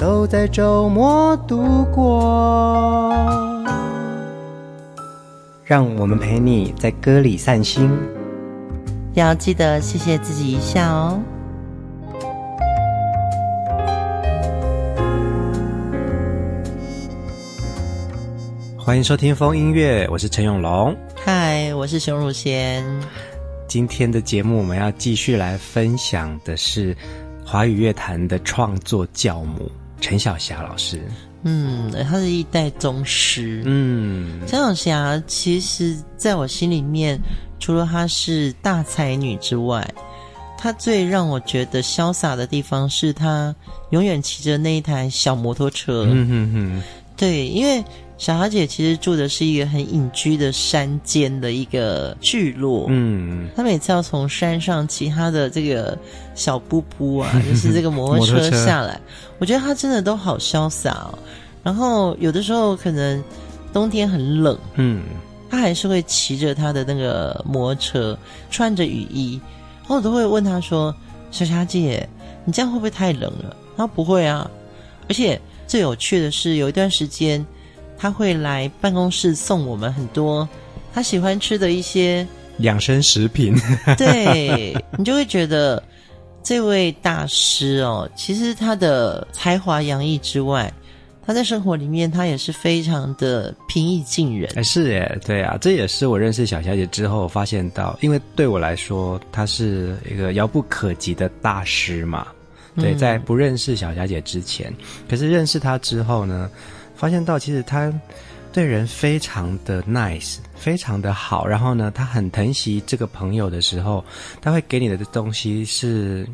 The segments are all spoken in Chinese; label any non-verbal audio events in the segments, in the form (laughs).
都在周末度过，让我们陪你在歌里散心，要记得谢谢自己一下哦。欢迎收听风音乐，我是陈永龙，嗨，我是熊汝贤。今天的节目我们要继续来分享的是华语乐坛的创作教母。陈小霞老师，嗯，他是一代宗师。嗯，陈小霞其实在我心里面，除了她是大才女之外，她最让我觉得潇洒的地方是她永远骑着那一台小摩托车。嗯哼哼，对，因为。小霞姐其实住的是一个很隐居的山间的一个聚落，嗯，她每次要从山上骑她的这个小布布啊，(laughs) 就是这个摩托车下来，我觉得她真的都好潇洒哦。然后有的时候可能冬天很冷，嗯，她还是会骑着她的那个摩托车，穿着雨衣，然后我都会问她说：“小霞姐，你这样会不会太冷了？”她说不会啊，而且最有趣的是有一段时间。他会来办公室送我们很多他喜欢吃的一些养生食品，(laughs) 对，你就会觉得这位大师哦，其实他的才华洋溢之外，他在生活里面他也是非常的平易近人。(laughs) 哎，是耶，对啊，这也是我认识小霞姐之后发现到，因为对我来说，他是一个遥不可及的大师嘛。对，在不认识小霞姐之前，嗯、可是认识她之后呢，发现到其实他对人非常的 nice，非常的好。然后呢，他很疼惜这个朋友的时候，他会给你的东西是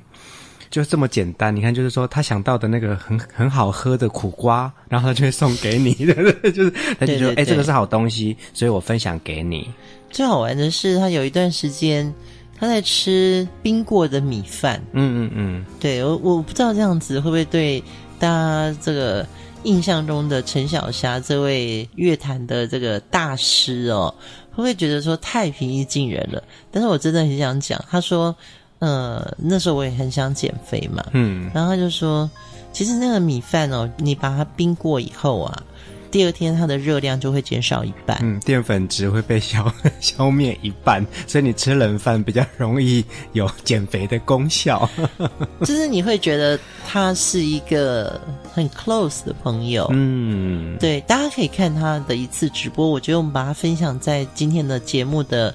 就这么简单。你看，就是说他想到的那个很很好喝的苦瓜，然后他就会送给你，对对？就是他就说：“哎，这个是好东西，所以我分享给你。”最好玩的是，他有一段时间他在吃冰过的米饭。嗯嗯嗯，对，我我不知道这样子会不会对大家这个。印象中的陈小霞这位乐坛的这个大师哦，会不会觉得说太平易近人了？但是我真的很想讲，他说，呃，那时候我也很想减肥嘛，嗯，然后他就说，其实那个米饭哦，你把它冰过以后啊。第二天它的热量就会减少一半，嗯，淀粉值会被消 (laughs) 消灭一半，所以你吃冷饭比较容易有减肥的功效。(laughs) 就是你会觉得他是一个很 close 的朋友，嗯，对，大家可以看他的一次直播，我觉得我们把它分享在今天的节目的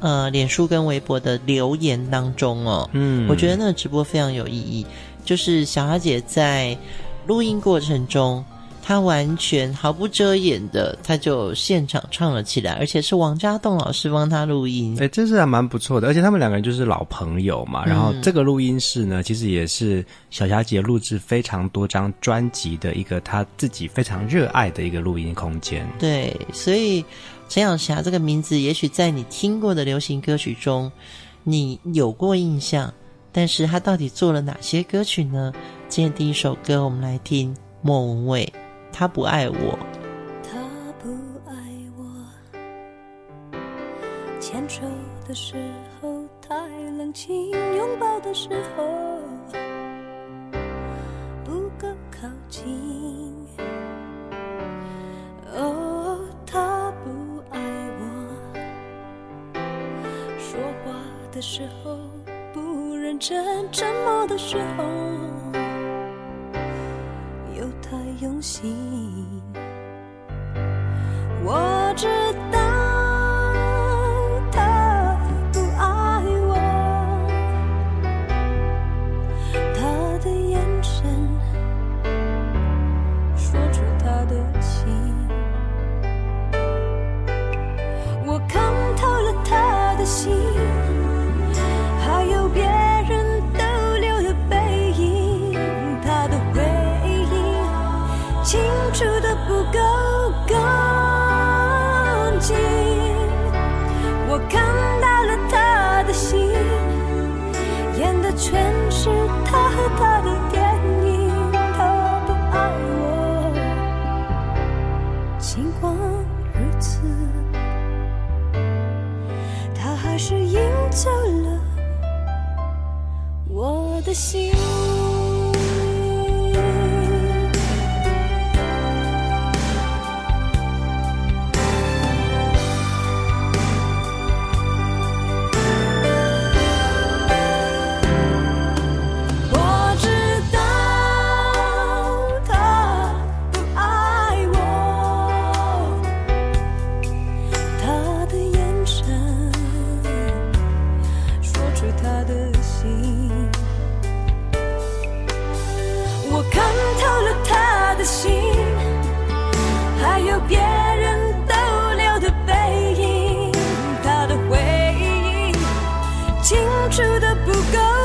呃脸书跟微博的留言当中哦，嗯，我觉得那个直播非常有意义，就是小霞姐在录音过程中。他完全毫不遮掩的，他就现场唱了起来，而且是王家栋老师帮他录音。哎，这是还蛮不错的，而且他们两个人就是老朋友嘛。然后这个录音室呢，其实也是小霞姐录制非常多张专辑的一个她自己非常热爱的一个录音空间。对，所以陈小霞这个名字，也许在你听过的流行歌曲中，你有过印象，但是他到底做了哪些歌曲呢？今天第一首歌，我们来听莫文蔚。他不爱我，他不爱我。牵手的时候太冷清，拥抱的时候不够靠近。哦，他不爱我。说话的时候不认真，沉默的时候。太用心，我看透了他的心，还有别人逗留的背影，他的回忆清除的不够。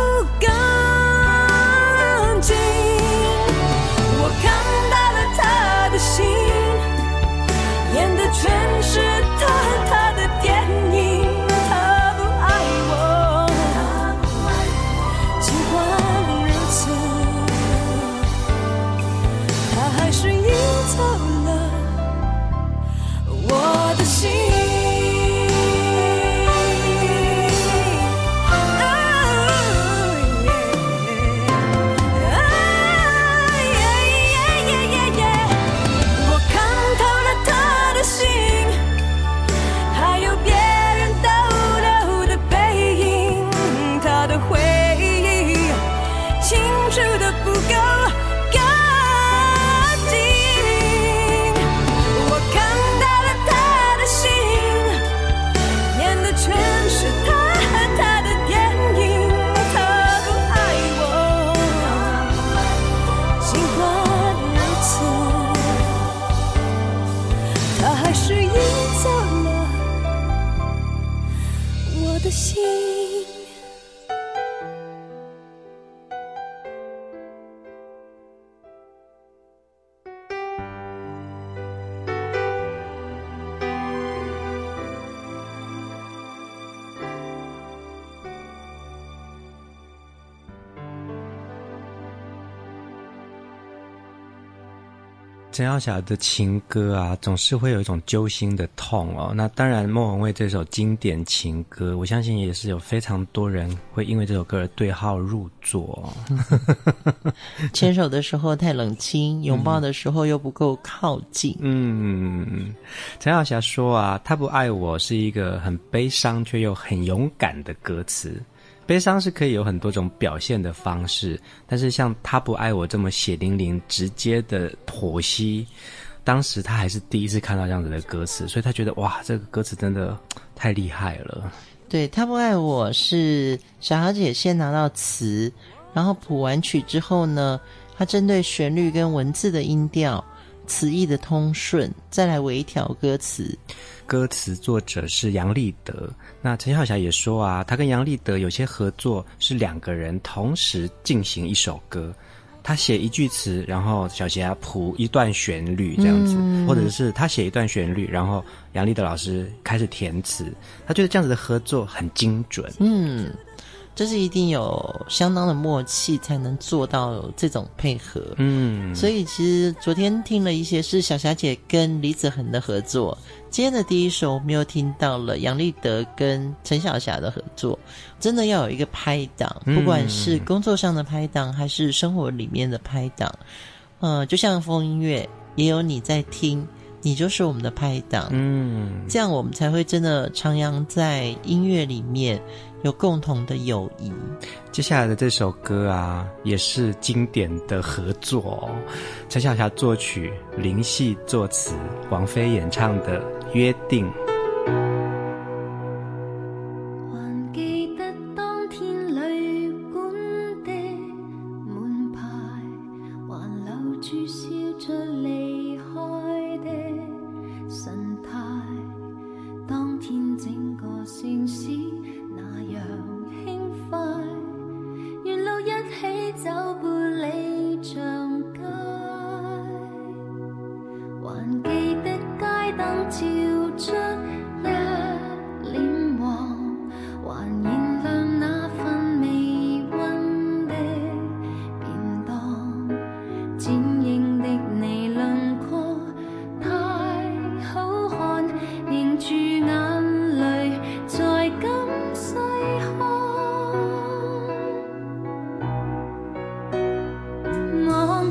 陈小霞的情歌啊，总是会有一种揪心的痛哦。那当然，莫文蔚这首经典情歌，我相信也是有非常多人会因为这首歌而对号入座。(laughs) (laughs) 牵手的时候太冷清，拥抱的时候又不够靠近。嗯，陈小霞说啊，他不爱我是一个很悲伤却又很勇敢的歌词。悲伤是可以有很多种表现的方式，但是像他不爱我这么血淋淋、直接的剖析，当时他还是第一次看到这样子的歌词，所以他觉得哇，这个歌词真的太厉害了。对，他不爱我是小小姐先拿到词，然后谱完曲之后呢，他针对旋律跟文字的音调、词意的通顺，再来微调歌词。歌词作者是杨立德，那陈小霞也说啊，他跟杨立德有些合作是两个人同时进行一首歌，他写一句词，然后小霞谱一段旋律这样子，嗯、或者是他写一段旋律，然后杨立德老师开始填词，他觉得这样子的合作很精准。嗯。这是一定有相当的默契才能做到这种配合，嗯，所以其实昨天听了一些是小霞姐跟李子恒的合作，今天的第一首我们又听到了杨立德跟陈小霞的合作，真的要有一个拍档，不管是工作上的拍档还是生活里面的拍档，嗯、呃，就像风音乐也有你在听，你就是我们的拍档，嗯，这样我们才会真的徜徉在音乐里面。有共同的友谊。接下来的这首歌啊，也是经典的合作哦。陈小霞作曲，林夕作词，王菲演唱的《约定》。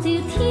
do tears.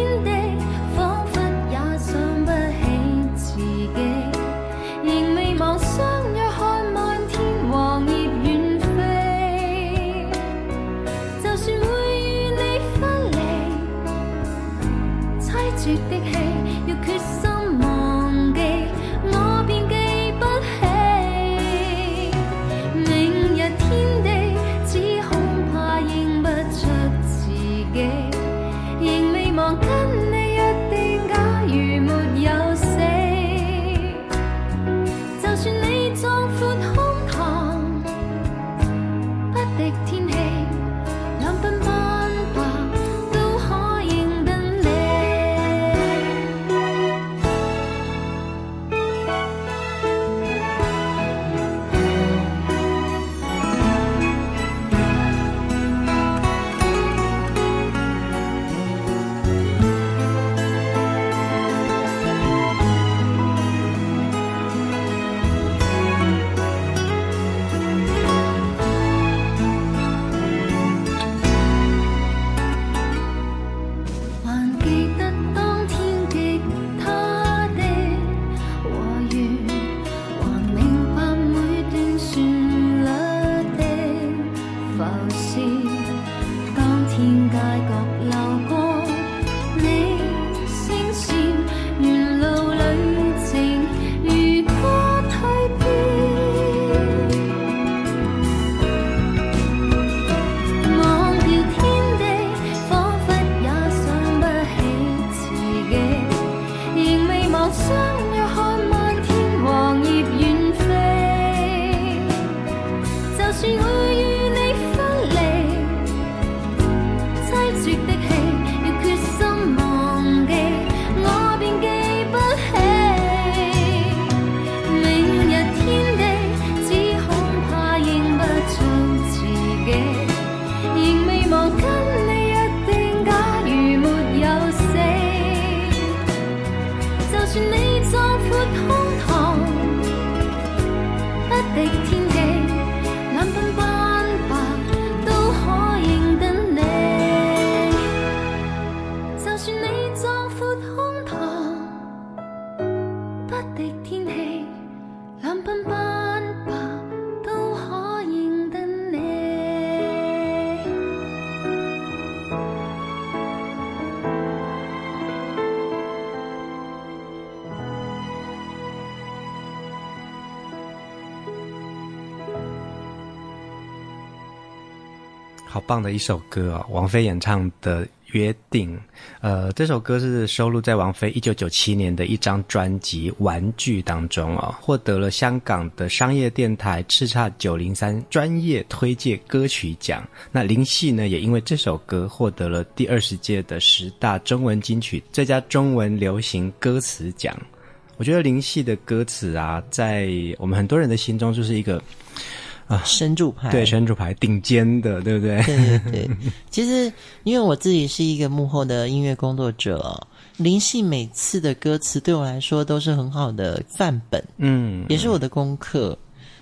棒的一首歌哦，王菲演唱的《约定》。呃，这首歌是收录在王菲一九九七年的一张专辑《玩具》当中哦，获得了香港的商业电台叱咤九零三专业推介歌曲奖。那林夕呢，也因为这首歌获得了第二十届的十大中文金曲最佳中文流行歌词奖。我觉得林夕的歌词啊，在我们很多人的心中就是一个。啊，神主牌，对，神主牌顶尖的，对不对？对对对。(laughs) 其实，因为我自己是一个幕后的音乐工作者，林夕每次的歌词对我来说都是很好的范本，嗯，也是我的功课。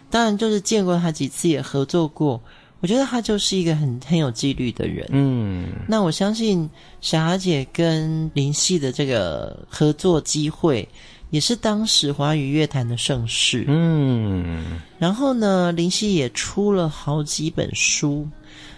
当然，就是见过他几次，也合作过，我觉得他就是一个很很有纪律的人。嗯，那我相信小霞姐跟林夕的这个合作机会。也是当时华语乐坛的盛事，嗯，然后呢，林夕也出了好几本书，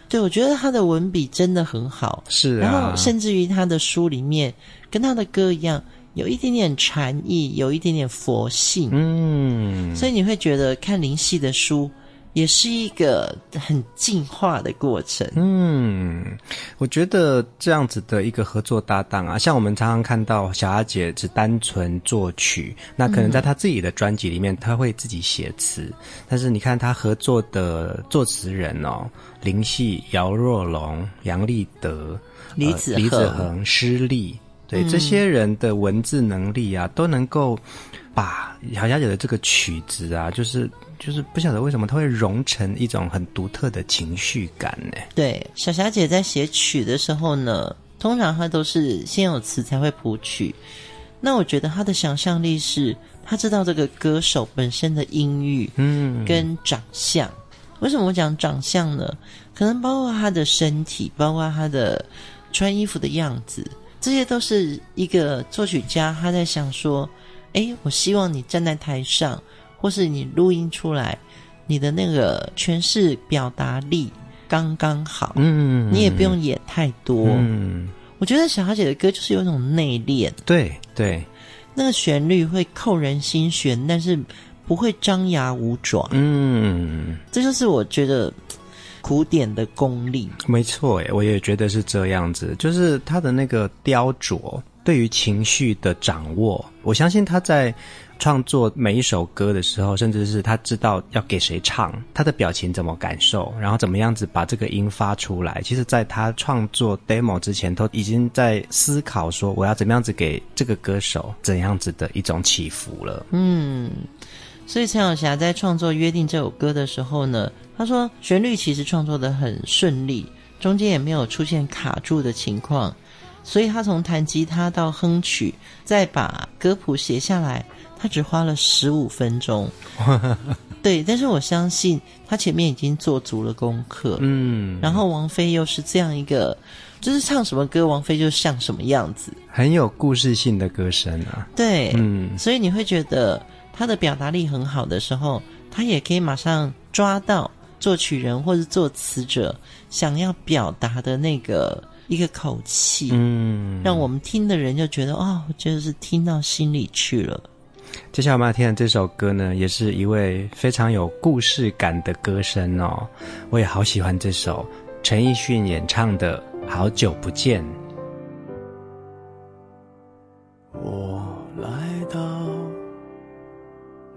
对，我觉得他的文笔真的很好，是啊，然后甚至于他的书里面跟他的歌一样，有一点点禅意，有一点点佛性，嗯，所以你会觉得看林夕的书。也是一个很进化的过程。嗯，我觉得这样子的一个合作搭档啊，像我们常常看到小阿姐只单纯作曲，那可能在她自己的专辑里面，她会自己写词。但是你看她合作的作词人哦，林夕、姚若龙、杨立德、李子、呃、李子恒、施立，对、嗯、这些人的文字能力啊，都能够把小霞姐的这个曲子啊，就是。就是不晓得为什么它会融成一种很独特的情绪感呢？对，小霞姐在写曲的时候呢，通常她都是先有词才会谱曲。那我觉得她的想象力是，她知道这个歌手本身的音域，嗯，跟长相。嗯、为什么我讲长相呢？可能包括他的身体，包括他的穿衣服的样子，这些都是一个作曲家他在想说：哎，我希望你站在台上。或是你录音出来，你的那个诠释表达力刚刚好，嗯，你也不用演太多，嗯，我觉得小霞姐的歌就是有一种内敛，对对，那个旋律会扣人心弦，但是不会张牙舞爪，嗯，这就是我觉得古典的功力，没错，诶，我也觉得是这样子，就是他的那个雕琢，对于情绪的掌握，我相信他在。创作每一首歌的时候，甚至是他知道要给谁唱，他的表情怎么感受，然后怎么样子把这个音发出来。其实，在他创作 demo 之前，都已经在思考说，我要怎么样子给这个歌手怎样子的一种起伏了。嗯，所以陈小霞在创作《约定》这首歌的时候呢，他说旋律其实创作的很顺利，中间也没有出现卡住的情况，所以他从弹吉他到哼曲，再把歌谱写下来。他只花了十五分钟，(laughs) 对，但是我相信他前面已经做足了功课，嗯，然后王菲又是这样一个，就是唱什么歌，王菲就像什么样子，很有故事性的歌声啊，对，嗯，所以你会觉得他的表达力很好的时候，他也可以马上抓到作曲人或者作词者想要表达的那个一个口气，嗯，让我们听的人就觉得哦，就是听到心里去了。接下来我们要听的这首歌呢，也是一位非常有故事感的歌声哦。我也好喜欢这首陈奕迅演唱的《好久不见》。我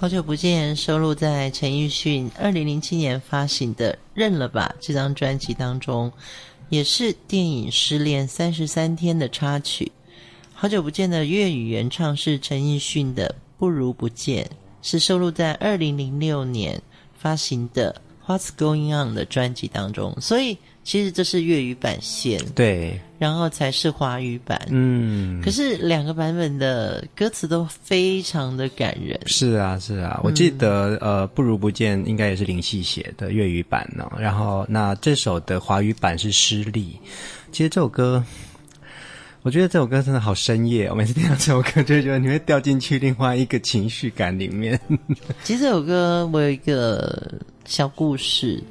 好久不见，收录在陈奕迅二零零七年发行的《认了吧》这张专辑当中，也是电影《失恋三十三天》的插曲。好久不见的粤语原唱是陈奕迅的《不如不见》，是收录在二零零六年发行的《What's Going On》的专辑当中，所以。其实这是粤语版先，对，然后才是华语版。嗯，可是两个版本的歌词都非常的感人。是啊，是啊，我记得、嗯、呃，不如不见应该也是林夕写的粤语版呢。然后那这首的华语版是失利。其实这首歌，我觉得这首歌真的好深夜。我每次听到这首歌，就会觉得你会掉进去另外一个情绪感里面。(laughs) 其实这首歌我有一个小故事。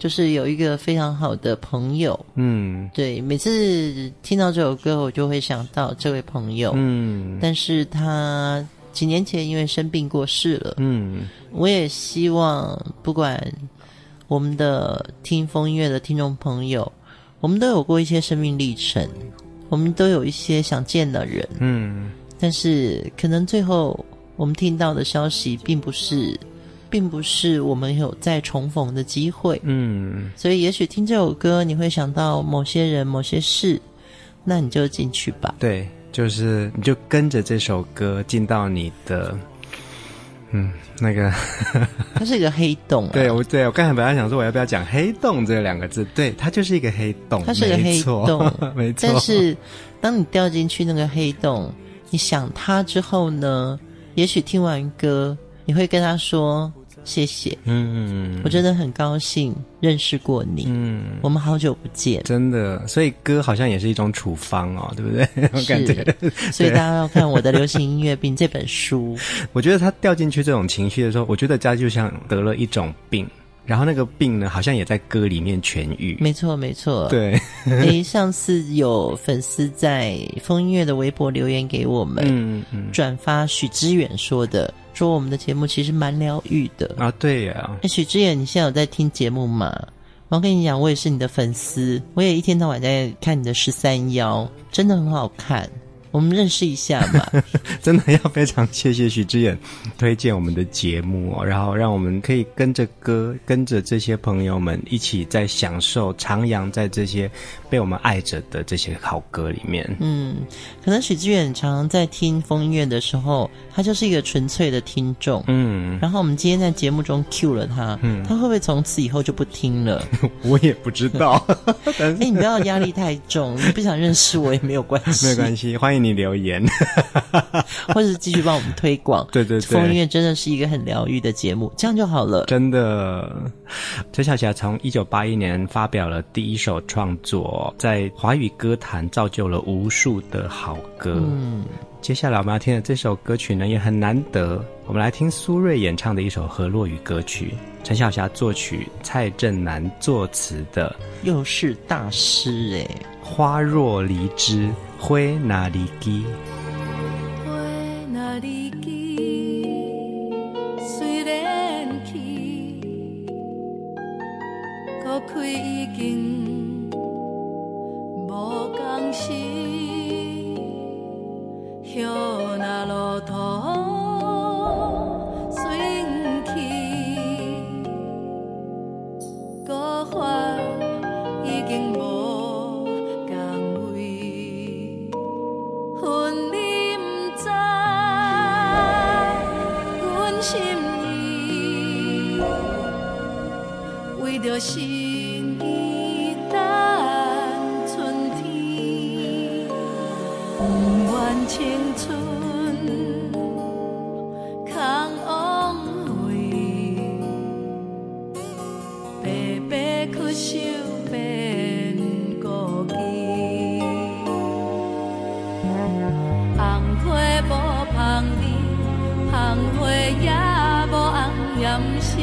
就是有一个非常好的朋友，嗯，对，每次听到这首歌，我就会想到这位朋友，嗯，但是他几年前因为生病过世了，嗯，我也希望不管我们的听风音乐的听众朋友，我们都有过一些生命历程，我们都有一些想见的人，嗯，但是可能最后我们听到的消息并不是。并不是我们有再重逢的机会，嗯，所以也许听这首歌，你会想到某些人、某些事，那你就进去吧。对，就是你就跟着这首歌进到你的，嗯，那个，(laughs) 它是一个黑洞啊。对，我对我刚才本来想说我要不要讲黑洞这两个字，对，它就是一个黑洞，它是一个黑洞，(laughs) 没错。但是当你掉进去那个黑洞，你想它之后呢？也许听完歌，你会跟他说。谢谢，嗯，我真的很高兴认识过你，嗯，我们好久不见，真的，所以歌好像也是一种处方哦，对不对？(laughs) 我，感觉。所以大家要看我的流行音乐病这本书，(laughs) 我觉得他掉进去这种情绪的时候，我觉得家就像得了一种病。然后那个病呢，好像也在歌里面痊愈。没错，没错。对，(laughs) 诶，上次有粉丝在风音乐的微博留言给我们，嗯嗯，转发许知远说的，说我们的节目其实蛮疗愈的啊。对呀，诶，许知远，你现在有在听节目吗？我要跟你讲，我也是你的粉丝，我也一天到晚在看你的十三幺，真的很好看。我们认识一下吧。(laughs) 真的要非常谢谢许知远推荐我们的节目哦，然后让我们可以跟着歌，跟着这些朋友们一起在享受徜徉在这些被我们爱着的这些好歌里面。嗯，可能许知远常常在听风音乐的时候，他就是一个纯粹的听众。嗯，然后我们今天在节目中 cue 了他，嗯，他会不会从此以后就不听了？(laughs) 我也不知道。(laughs) 哎，你不要压力太重，你不想认识我也没有关系，没有关系，欢迎。你留言，(laughs) 或者是继续帮我们推广。(laughs) 对对对，风音乐真的是一个很疗愈的节目，这样就好了。真的，陈小霞从一九八一年发表了第一首创作，在华语歌坛造就了无数的好歌。嗯，接下来我们要听的这首歌曲呢，也很难得。我们来听苏芮演唱的一首河洛语歌曲，陈小霞作曲，蔡振南作词的，又是大师哎。花若离枝，花若离枝，虽然去，阁心已等春天，不愿青春空枉费，白白去守变孤寂。红花无香味，红花也无红艳色。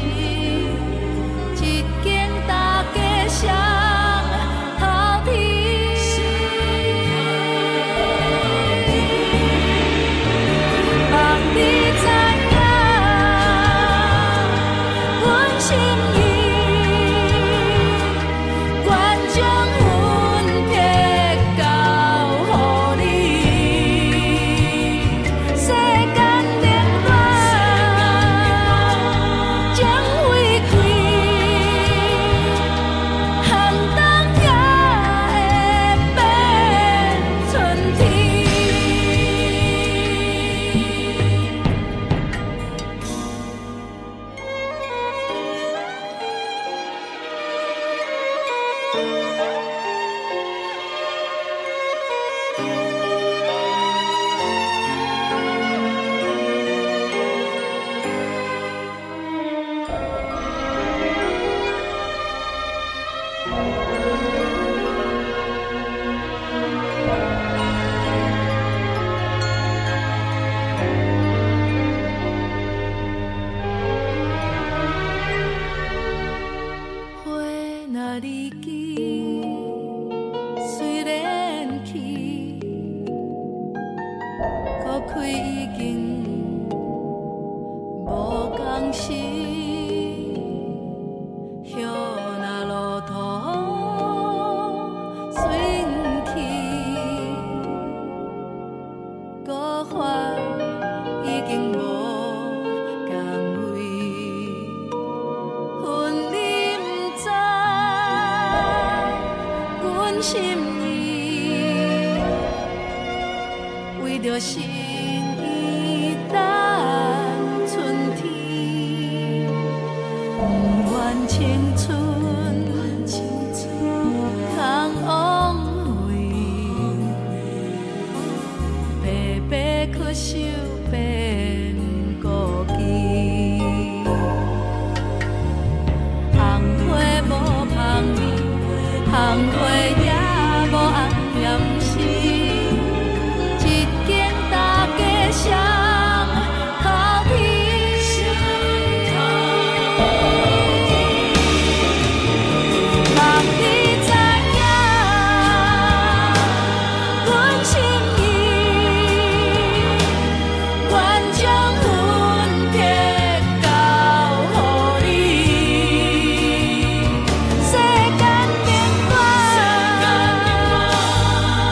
开已经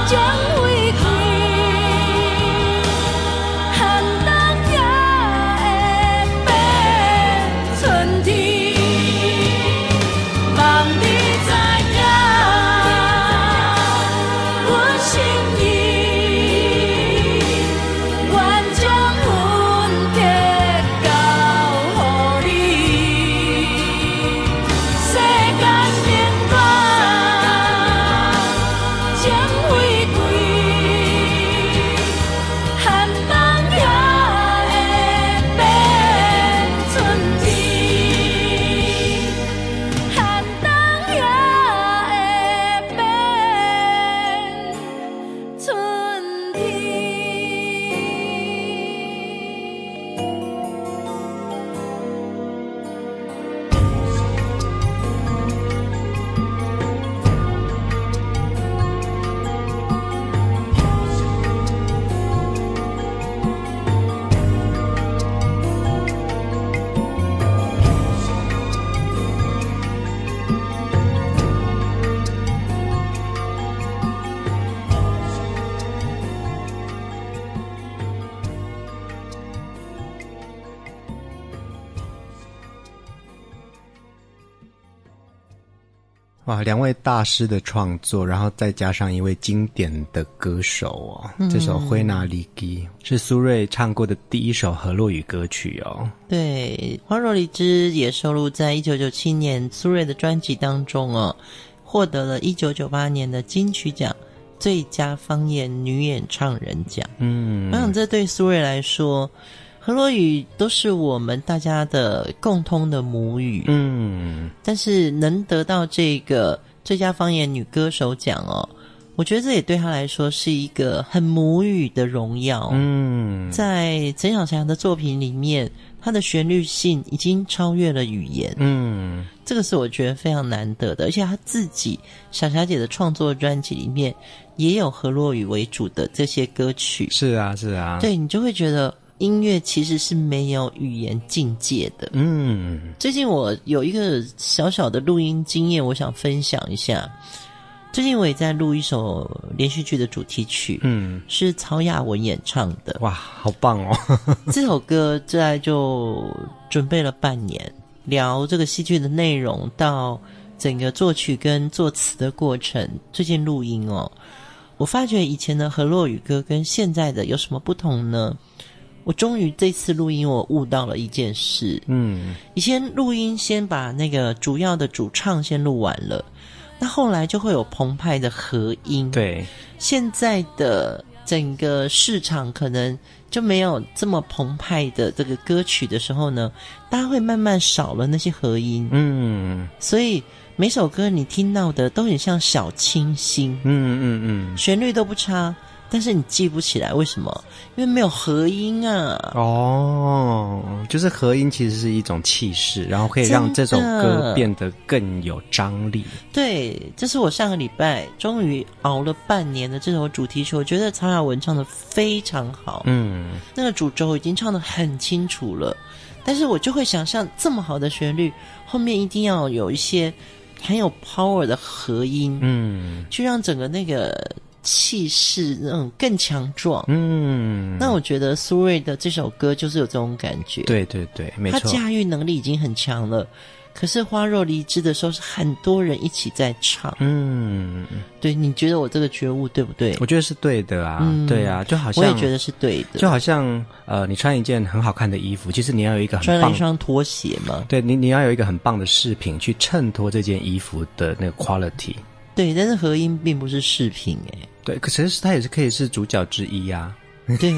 将。两位大师的创作，然后再加上一位经典的歌手哦，嗯、这首《灰拿里基》是苏芮唱过的第一首河洛语歌曲哦。对，《花若离枝》也收录在一九九七年苏芮的专辑当中哦，获得了一九九八年的金曲奖最佳方言女演唱人奖。嗯，我想这对苏芮来说。河洛语都是我们大家的共通的母语，嗯，但是能得到这个最佳方言女歌手奖哦，我觉得这也对她来说是一个很母语的荣耀。嗯，在陈小霞的作品里面，她的旋律性已经超越了语言，嗯，这个是我觉得非常难得的，而且她自己小霞姐的创作专辑里面也有河洛语为主的这些歌曲。是啊，是啊，对，你就会觉得。音乐其实是没有语言境界的。嗯，最近我有一个小小的录音经验，我想分享一下。最近我也在录一首连续剧的主题曲，嗯，是曹雅文演唱的。哇，好棒哦！(laughs) 这首歌在就准备了半年，聊这个戏剧的内容到整个作曲跟作词的过程。最近录音哦，我发觉以前的河洛语歌跟现在的有什么不同呢？我终于这次录音，我悟到了一件事。嗯，以前录音先把那个主要的主唱先录完了，那后来就会有澎湃的合音。对，现在的整个市场可能就没有这么澎湃的这个歌曲的时候呢，大家会慢慢少了那些合音。嗯，所以每首歌你听到的都很像小清新。嗯嗯嗯，旋律都不差。但是你记不起来，为什么？因为没有和音啊！哦，就是和音其实是一种气势，然后可以让这首歌变得更有张力。对，这是我上个礼拜终于熬了半年的这首主题曲，我觉得曹雅文唱的非常好。嗯，那个主轴已经唱的很清楚了，但是我就会想象这么好的旋律，后面一定要有一些很有 power 的和音，嗯，去让整个那个。气势那种更强壮，嗯，那我觉得苏芮的这首歌就是有这种感觉，对对对，没错，他驾驭能力已经很强了。可是花若离枝的时候是很多人一起在唱，嗯，对，你觉得我这个觉悟对不对？我觉得是对的啊，嗯、对啊，就好像我也觉得是对的，就好像呃，你穿一件很好看的衣服，其实你要有一个很棒穿了一双拖鞋嘛，对你你要有一个很棒的饰品去衬托这件衣服的那个 quality。对，但是和音并不是饰品诶。对，可是他也是可以是主角之一呀、啊。(laughs) 对，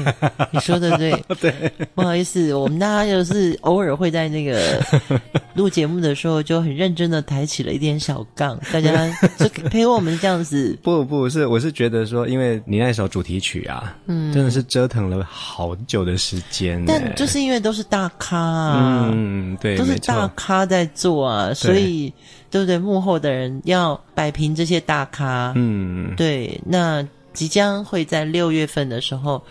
你说的对。(laughs) 对，不好意思，我们大家就是偶尔会在那个 (laughs) 录节目的时候就很认真的抬起了一点小杠，大家就陪我们这样子。不，不是，我是觉得说，因为你那首主题曲啊，嗯，真的是折腾了好久的时间。但就是因为都是大咖啊，嗯，对，都是大咖在做啊，所以。对不对？幕后的人要摆平这些大咖，嗯，对。那即将会在六月份的时候，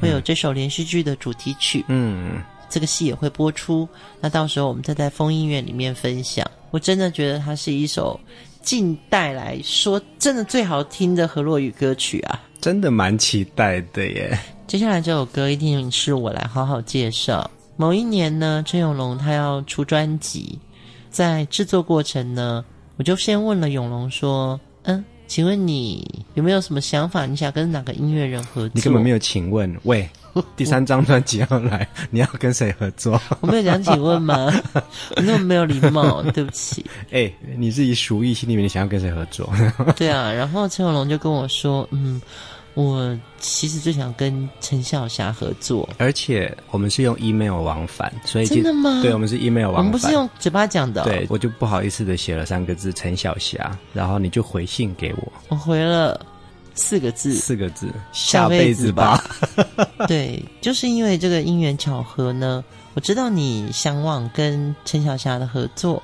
会有这首连续剧的主题曲，嗯，这个戏也会播出。那到时候我们再在风音乐里面分享。我真的觉得它是一首近代来说真的最好听的河洛语歌曲啊！真的蛮期待的耶。接下来这首歌一定是我来好好介绍。某一年呢，陈永龙他要出专辑。在制作过程呢，我就先问了永龙说：“嗯，请问你有没有什么想法？你想跟哪个音乐人合作？”你根本没有请问。喂，(laughs) 第三张专辑要来，(laughs) 你要跟谁合作？我没有讲请问吗？(laughs) 你那么没有礼貌，对不起。哎、欸，你自己数一心里面你想要跟谁合作？对啊，然后陈永龙就跟我说：“嗯。”我其实最想跟陈晓霞合作，而且我们是用 email 往返，所以真的吗？对，我们是 email 往返，我们不是用嘴巴讲的哦。对，我就不好意思的写了三个字陈晓霞，然后你就回信给我，我回了四个字，四个字，下辈子吧。(laughs) (laughs) 对，就是因为这个因缘巧合呢，我知道你向往跟陈晓霞的合作。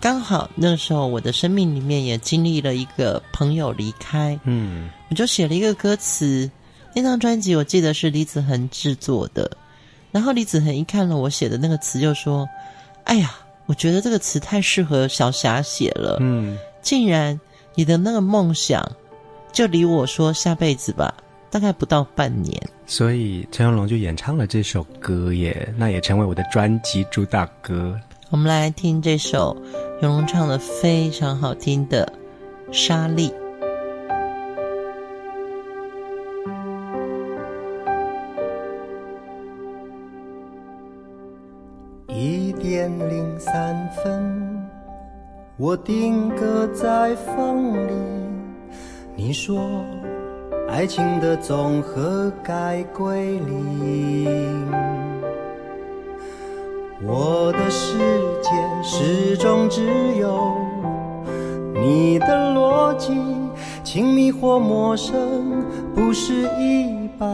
刚好那个时候，我的生命里面也经历了一个朋友离开，嗯，我就写了一个歌词。那张专辑我记得是李子恒制作的，然后李子恒一看了我写的那个词，就说：“哎呀，我觉得这个词太适合小霞写了，嗯，竟然你的那个梦想就离我说下辈子吧，大概不到半年。”所以陈永龙就演唱了这首歌耶，那也成为我的专辑主打歌。我们来听这首永龙唱的非常好听的《沙粒》。一点零三分，我定格在风里。你说，爱情的总和该归零。我的世界始终只有你的逻辑，亲密或陌生，不是一百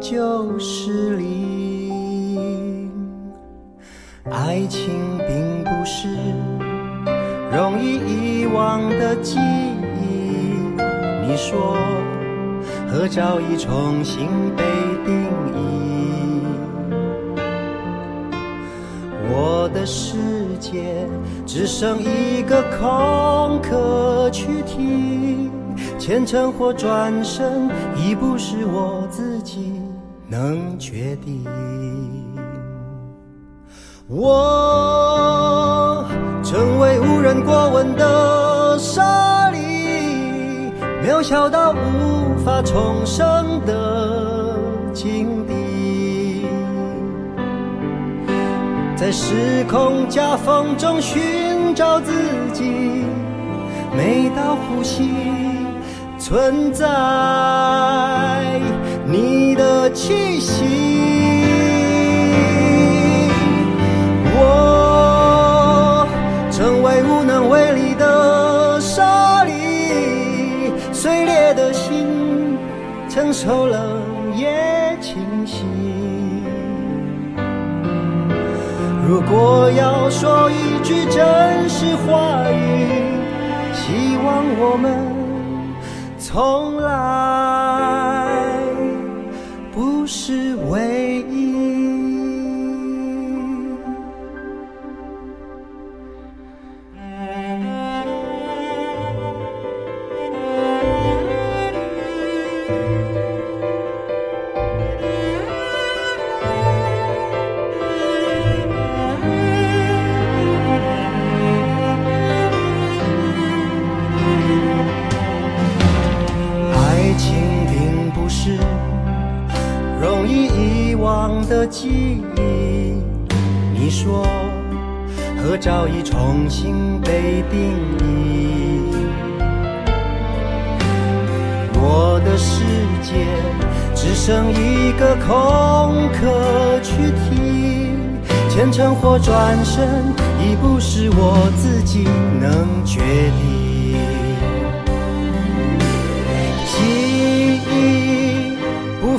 就是零。爱情并不是容易遗忘的记忆，你说，合照已重新被定义。我的世界只剩一个空壳躯体，前程或转身已不是我自己能决定。我成为无人过问的沙粒，渺小到无法重生的境在时空夹缝中寻找自己，每道呼吸存在你的气息。我成为无能为力的沙粒，碎裂的心承受了如果要说一句真实话语，希望我们从来往的记忆，你说合照已重新被定义，我的世界只剩一个空壳去提，虔诚或转身已不是我自己能决定。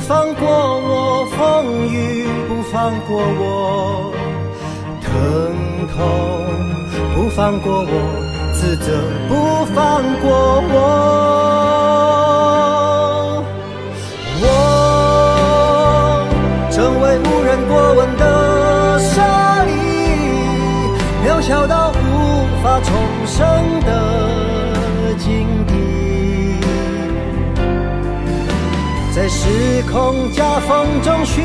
放过我，风雨不放过我，疼痛不放过我，自责不放过我。我成为无人过问的沙粒，渺小到无法重生的时空夹缝中寻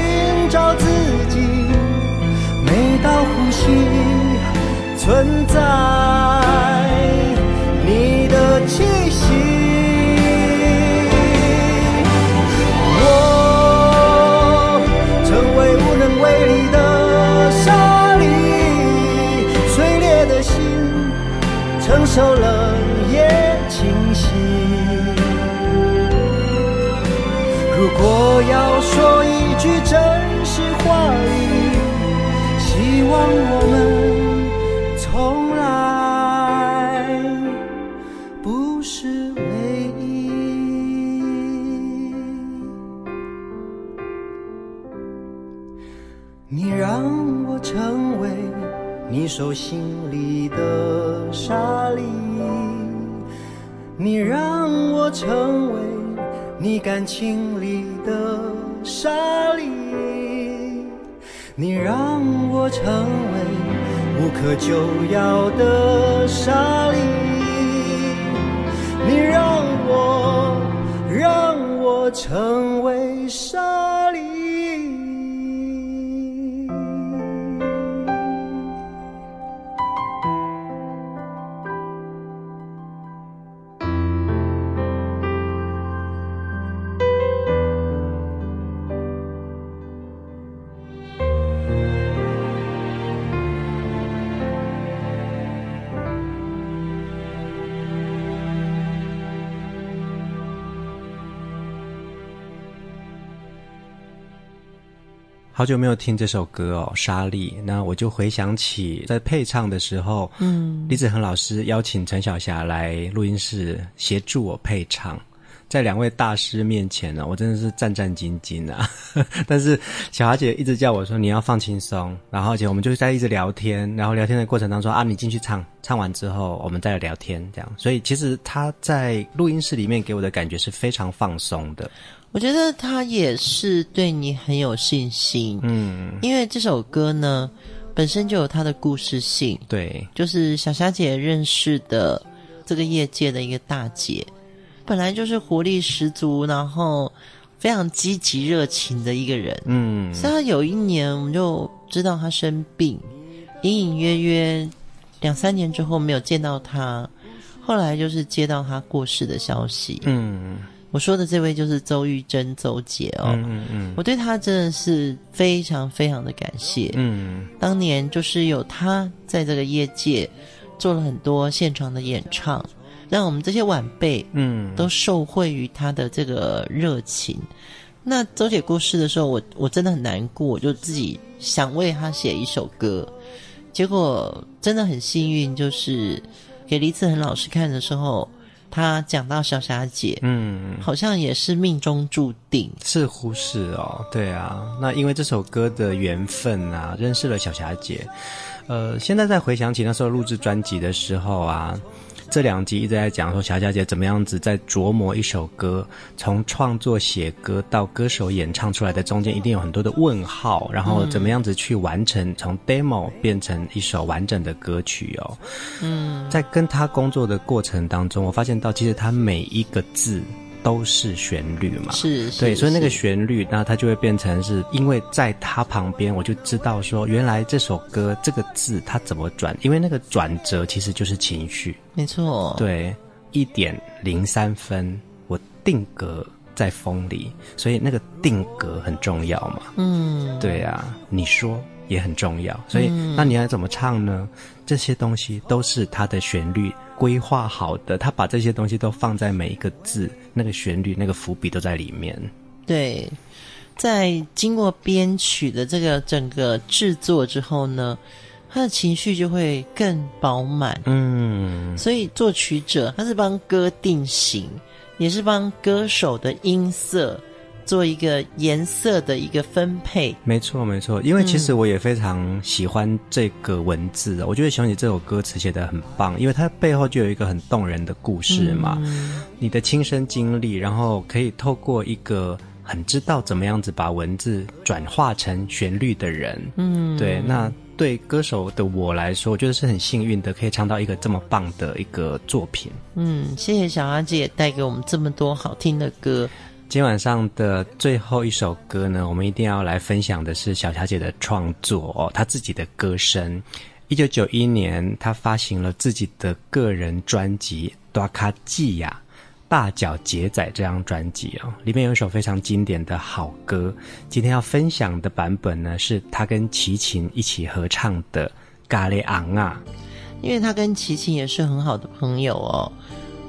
找自己，每道呼吸存在你的气息。我成为无能为力的沙粒，碎裂的心承受了如果要说一句真实话语，希望我们从来不是唯一。你让我成为你手心里的沙粒，你让我成为。你感情里的沙粒，你让我成为无可救药的沙粒，你让我让我成为沙好久没有听这首歌哦，莎莉。那我就回想起在配唱的时候，嗯，李子恒老师邀请陈小霞来录音室协助我配唱。在两位大师面前呢，我真的是战战兢兢啊！(laughs) 但是小霞姐一直叫我说，你要放轻松，然后而且我们就在一直聊天，然后聊天的过程当中啊，你进去唱，唱完之后我们再来聊天，这样。所以其实她在录音室里面给我的感觉是非常放松的。我觉得他也是对你很有信心，嗯，因为这首歌呢本身就有它的故事性，对，就是小霞姐认识的这个业界的一个大姐。本来就是活力十足，然后非常积极热情的一个人。嗯，所以他有一年我们就知道他生病，隐隐约约两三年之后没有见到他，后来就是接到他过世的消息。嗯，我说的这位就是周玉珍周姐哦。嗯嗯，嗯，我对她真的是非常非常的感谢。嗯，当年就是有她在这个业界做了很多现场的演唱。让我们这些晚辈，嗯，都受惠于她的这个热情。嗯、那周姐过世的时候，我我真的很难过，我就自己想为她写一首歌。结果真的很幸运，就是给李子恒老师看的时候，他讲到小霞姐，嗯，好像也是命中注定，似乎是哦，对啊。那因为这首歌的缘分啊，认识了小霞姐。呃，现在再回想起那时候录制专辑的时候啊。这两集一直在讲说小霞姐怎么样子在琢磨一首歌，从创作写歌到歌手演唱出来的中间，一定有很多的问号，然后怎么样子去完成从 demo 变成一首完整的歌曲哦。嗯，在跟他工作的过程当中，我发现到其实他每一个字。都是旋律嘛，是，是对，所以那个旋律，那它就会变成是，因为在它旁边，我就知道说，原来这首歌这个字它怎么转，因为那个转折其实就是情绪，没错，对，一点零三分，我定格在风里，所以那个定格很重要嘛，嗯，对啊，你说也很重要，所以、嗯、那你要怎么唱呢？这些东西都是它的旋律。规划好的，他把这些东西都放在每一个字、那个旋律、那个伏笔都在里面。对，在经过编曲的这个整个制作之后呢，他的情绪就会更饱满。嗯，所以作曲者他是帮歌定型，也是帮歌手的音色。做一个颜色的一个分配，没错没错，因为其实我也非常喜欢这个文字，嗯、我觉得熊姐这首歌词写的很棒，因为它背后就有一个很动人的故事嘛，嗯、你的亲身经历，然后可以透过一个很知道怎么样子把文字转化成旋律的人，嗯，对，那对歌手的我来说，我觉得是很幸运的，可以唱到一个这么棒的一个作品。嗯，谢谢小阿姐带给我们这么多好听的歌。今晚上的最后一首歌呢，我们一定要来分享的是小霞姐的创作哦，她自己的歌声。一九九一年，她发行了自己的个人专辑《大脚姊仔》，大脚姐仔这张专辑哦，里面有一首非常经典的好歌。今天要分享的版本呢，是她跟齐秦一起合唱的《咖喱尪仔》，因为她跟齐秦也是很好的朋友哦。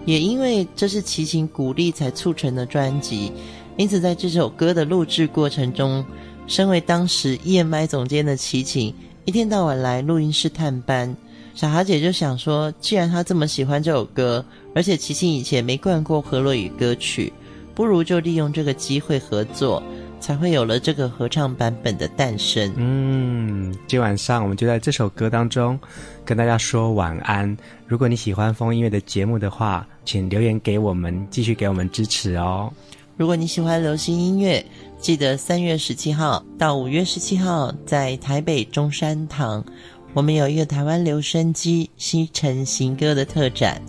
也因为这是齐秦鼓励才促成的专辑，因此在这首歌的录制过程中，身为当时 EMI 总监的齐秦，一天到晚来录音室探班。小霞姐就想说，既然他这么喜欢这首歌，而且齐秦以前没灌过何洛雨歌曲，不如就利用这个机会合作。才会有了这个合唱版本的诞生。嗯，今晚上我们就在这首歌当中跟大家说晚安。如果你喜欢风音乐的节目的话，请留言给我们，继续给我们支持哦。如果你喜欢流行音乐，记得三月十七号到五月十七号在台北中山堂，我们有一个台湾留声机西城行歌的特展，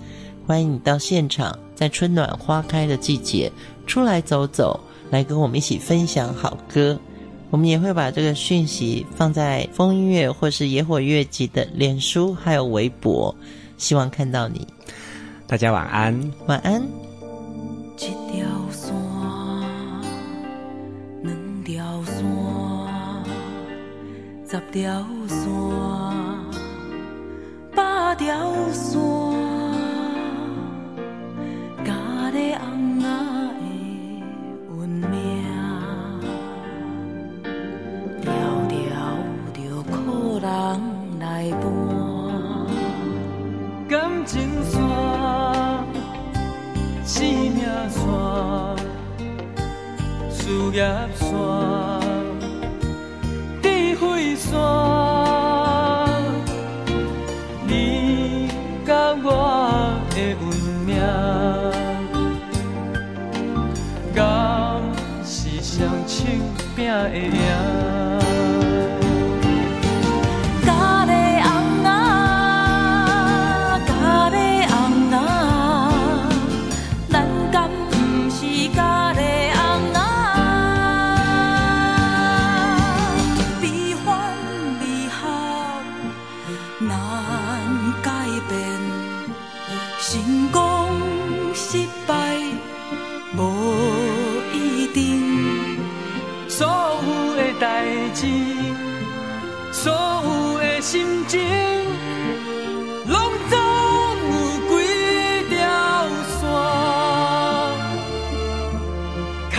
欢迎你到现场，在春暖花开的季节出来走走。来跟我们一起分享好歌，我们也会把这个讯息放在风音乐或是野火乐集的脸书还有微博，希望看到你。大家晚安，晚安。一条线，两条线，十条线，百条线。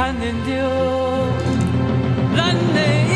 甘不是甘。